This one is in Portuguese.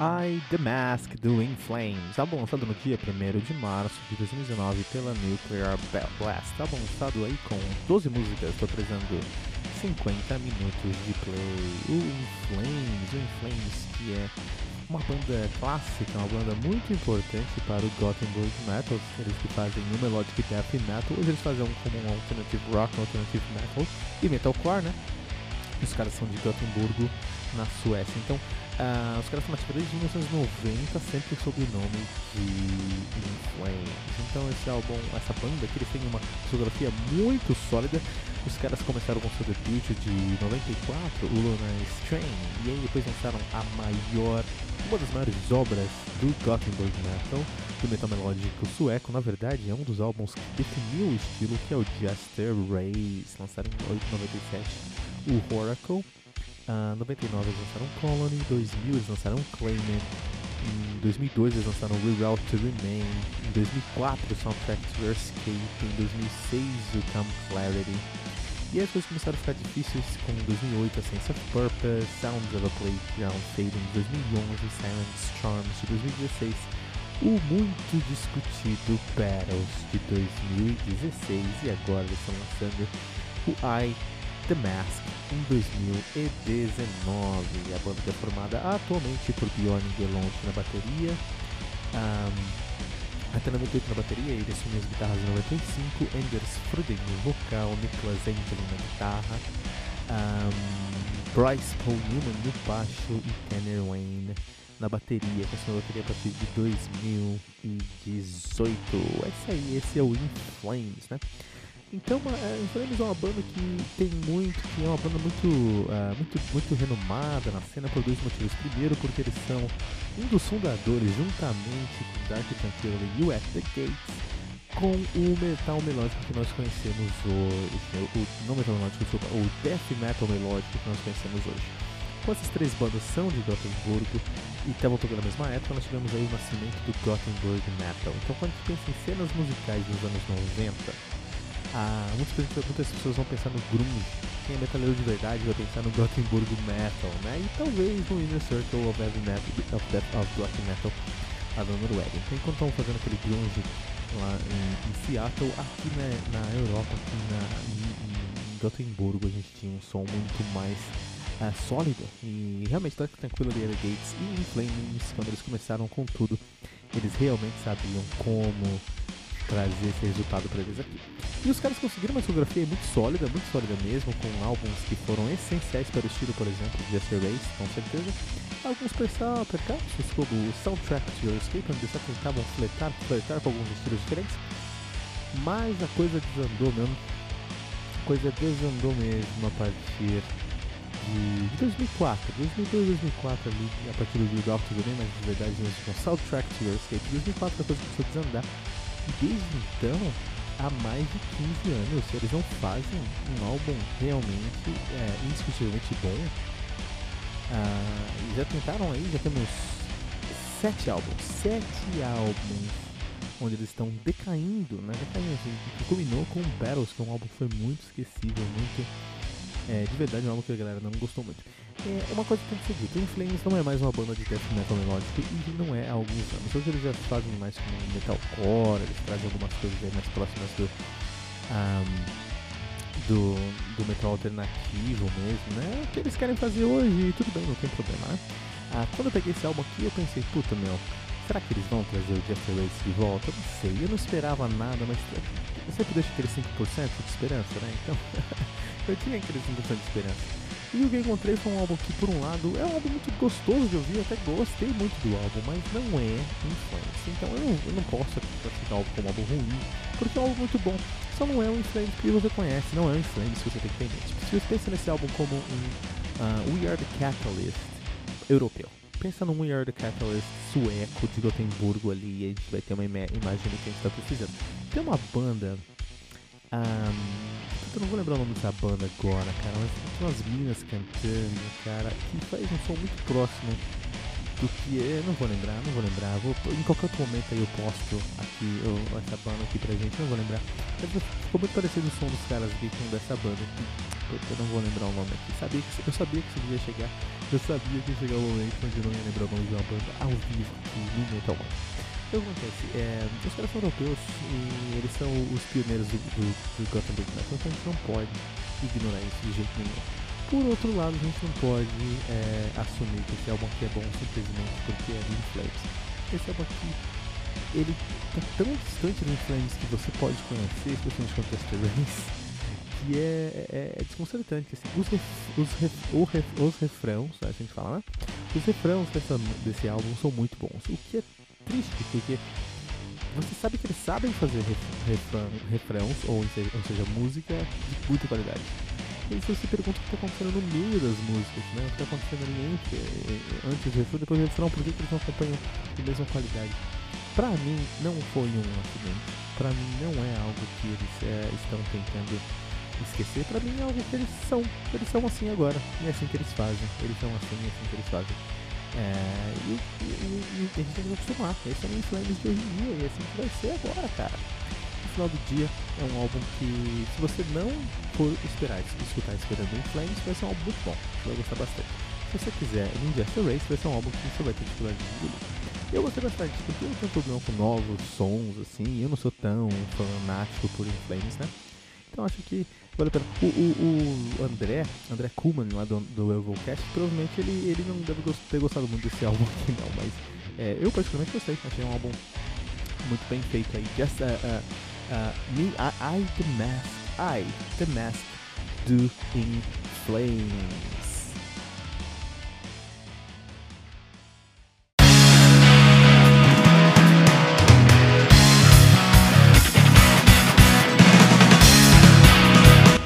I The Mask do In Flames, álbum lançado no dia 1 de março de 2019 pela Nuclear Blast, álbum lançado aí com 12 músicas, totalizando 50 minutos de play. O In Flames, o In Flames que é uma banda clássica, uma banda muito importante para o Gothenburg Metal, eles que fazem o Melodic Death Metal, hoje eles fazem um, como um Alternative Rock, Alternative Metal e Metalcore, né? Os caras são de Gothenburgo, na Suécia. Então, uh, os caras estão ativos desde 1990, sempre sob o nome de In Flames. Então, esse álbum, essa banda aqui, eles têm uma discografia muito sólida. Os caras começaram com seu debut de 94, o Luna Strain, e aí depois lançaram a maior, uma das maiores obras do Gothenburg Metal, do metal melódico sueco. Na verdade, é um dos álbuns que definiu o estilo, que é o Jester Race, lançaram em 97 o Oracle. Uh, 99 eles lançaram Colony, 2000 eles lançaram Claimant, em 2002 eles lançaram Reroute to Remain, em 2004 o Soundtrack to Escape, em 2006 o Come Clarity. E as coisas começaram a ficar difíceis com 2008 a Sense of Purpose, Sounds of a Playground Fading de 2011, Silent Storms de 2016, o muito discutido Battles de 2016 e agora eles estão lançando o I The Mask em 2019. A banda é formada atualmente por Bjorn Gelont na bateria, um, 98 na bateria, ele assumiu as guitarras em 95, Anders Fruden no vocal, Nicholas Angelin na guitarra, um, Bryce Paul Newman no baixo e Tanner Wayne na bateria, que assumiu a bateria a partir de 2018. É isso aí, esse é o In Flames, né? Então, é, Inflames é uma banda que tem muito, que é uma banda muito, uh, muito, muito renomada na cena por dois motivos. Primeiro, porque eles são um dos fundadores, juntamente com Dark Tranquility e o The Gates, com o metal melódico que nós conhecemos hoje. O, não metal melódico, desculpa, o death metal melódico que nós conhecemos hoje. Com essas três bandas são de Gothenburgo e estavam tocando na mesma época, nós tivemos aí o nascimento do Gothenburg Metal. Então, quando a gente pensa em cenas musicais dos anos 90, ah, muitas, muitas pessoas vão pensar no grunge. Quem é metaleiro de verdade vai pensar no Gothenburg Metal, né? E talvez no Inner Circle of Heavy Metal, of, Death, of Black Metal lá da Noruega. Então, enquanto estão fazendo aquele grunge lá em, em Seattle, aqui na, Europa, aqui na, em, em Gothenburgo, a gente tinha um som muito mais uh, sólido e realmente tá tranquilo de Gates e In Flames, quando eles começaram com tudo, eles realmente sabiam como trazer esse resultado para eles aqui. E os caras conseguiram uma discografia muito sólida, muito sólida mesmo, com álbuns que foram essenciais para o estilo, por exemplo, de Jester Race, com certeza. Alguns percalços, como o Soundtrack to Your Escape, onde eles tentavam flertar, flertar com alguns estilos diferentes. Mas a coisa desandou mesmo. A coisa desandou mesmo a partir de 2004, 2002, 2004 ali, a partir do Doctor também, mas de verdade com Soundtrack to Your Escape. 2004 a coisa começou a desandar desde então, há mais de 15 anos, eles não fazem um álbum realmente é, indiscutivelmente bom. Ah, já tentaram aí, já temos sete álbuns, sete álbuns onde eles estão decaindo, né? Decaindo, assim, culminou com Battles, que é um álbum que foi muito esquecível, muito. É, de verdade, um álbum que a galera não gostou muito. É uma coisa que tem que ser dita: Flames não é mais uma banda de death metal melódico e não é há alguns anos. Hoje eles já fazem mais como metalcore, eles trazem algumas coisas mais próximas do. Um, do, do metal alternativo mesmo, né? O que eles querem fazer hoje, tudo bem, não tem problema, né? Ah, quando eu peguei esse álbum aqui, eu pensei, puta meu, será que eles vão trazer o Jeff Race de volta? Eu não sei, eu não esperava nada, mas eu sempre deixo aquele 5% de esperança, né? Então, eu tinha aquele 5% de esperança. E o que encontrei foi um álbum que, por um lado, é um álbum muito gostoso de ouvir, até gostei muito do álbum, mas não é influência. Então eu não, eu não posso classificar o álbum como um álbum ruim, porque é um álbum muito bom. Só não é um Inflames que você conhece, não é um Inflames que você tem que ter em mente. Se você pensa nesse álbum como um uh, We Are the Catalyst europeu, pensa num We Are the Catalyst sueco de Gotemburgo ali, e a gente vai ter uma ima imagem do que a gente está precisando. Tem uma banda. Um, eu não vou lembrar o nome dessa banda agora, cara, mas tem umas meninas cantando, cara, que faz um som muito próximo do que é. Não vou lembrar, não vou lembrar. Vou, em qualquer outro momento aí eu posto aqui eu, essa banda aqui pra gente, não vou lembrar. Mas ficou muito parecido o som dos caras aqui com dessa banda aqui. Eu não vou lembrar o nome aqui. Sabia que, eu sabia que isso ia chegar. Eu sabia que ia chegar o momento onde eu não ia lembrar o nome de uma banda ao vivo aqui no Metal Man. O que acontece? É, os caras são europeus e eles são os pioneiros do, do, do Gothenburg Metal, então a gente não pode ignorar isso de jeito nenhum. Por outro lado, a gente não pode é, assumir que esse álbum aqui é bom simplesmente porque é do Inflames. Esse álbum aqui, ele tá tão distante do Inflames que você pode conhecer, especialmente com Tester Race, que é, é, é desconcertante. Assim, os, ref, os, ref, ref, os refrãos, né, a gente fala, né? Os refrãos dessa, desse álbum são muito bons, o que é triste, porque você sabe que eles sabem fazer refrão, refrãos, ou seja, ou seja, música de muita qualidade. E você se pergunta o que está acontecendo no meio das músicas, né? O que está acontecendo ali entre, eh, antes do refrão, depois do refrão, por que, eles não acompanham de mesma qualidade? Pra mim, não foi um acidente. Pra mim, não é algo que eles é, estão tentando esquecer. Pra mim, é algo que eles são. Eles são assim agora. E é assim que eles fazem. Eles são assim, é assim que eles fazem. É, e, e, e, a gente tem que acostumar. Esse é o Inflames de hoje em dia e é assim que vai ser agora, cara. No final do dia, é um álbum que, se você não for esperar, escutar esperando Inflames, vai ser um álbum muito bom. Você vai gostar bastante. Se você quiser Jester Race, vai ser um álbum que você vai ter dificuldade de engolir. Eu gostei bastante, porque eu tenho problema com novos sons, assim, eu não sou tão fanático por Inflames, né? Então acho que vale a pena. O, o, o André, André Kuhlman lá do, do Evilcast, provavelmente ele, ele não deve ter gostado muito desse álbum aqui não, mas é, eu particularmente gostei, achei um álbum muito bem feito aí. Just uh, uh, uh, me, I, I, the mask, I, the mask, do in.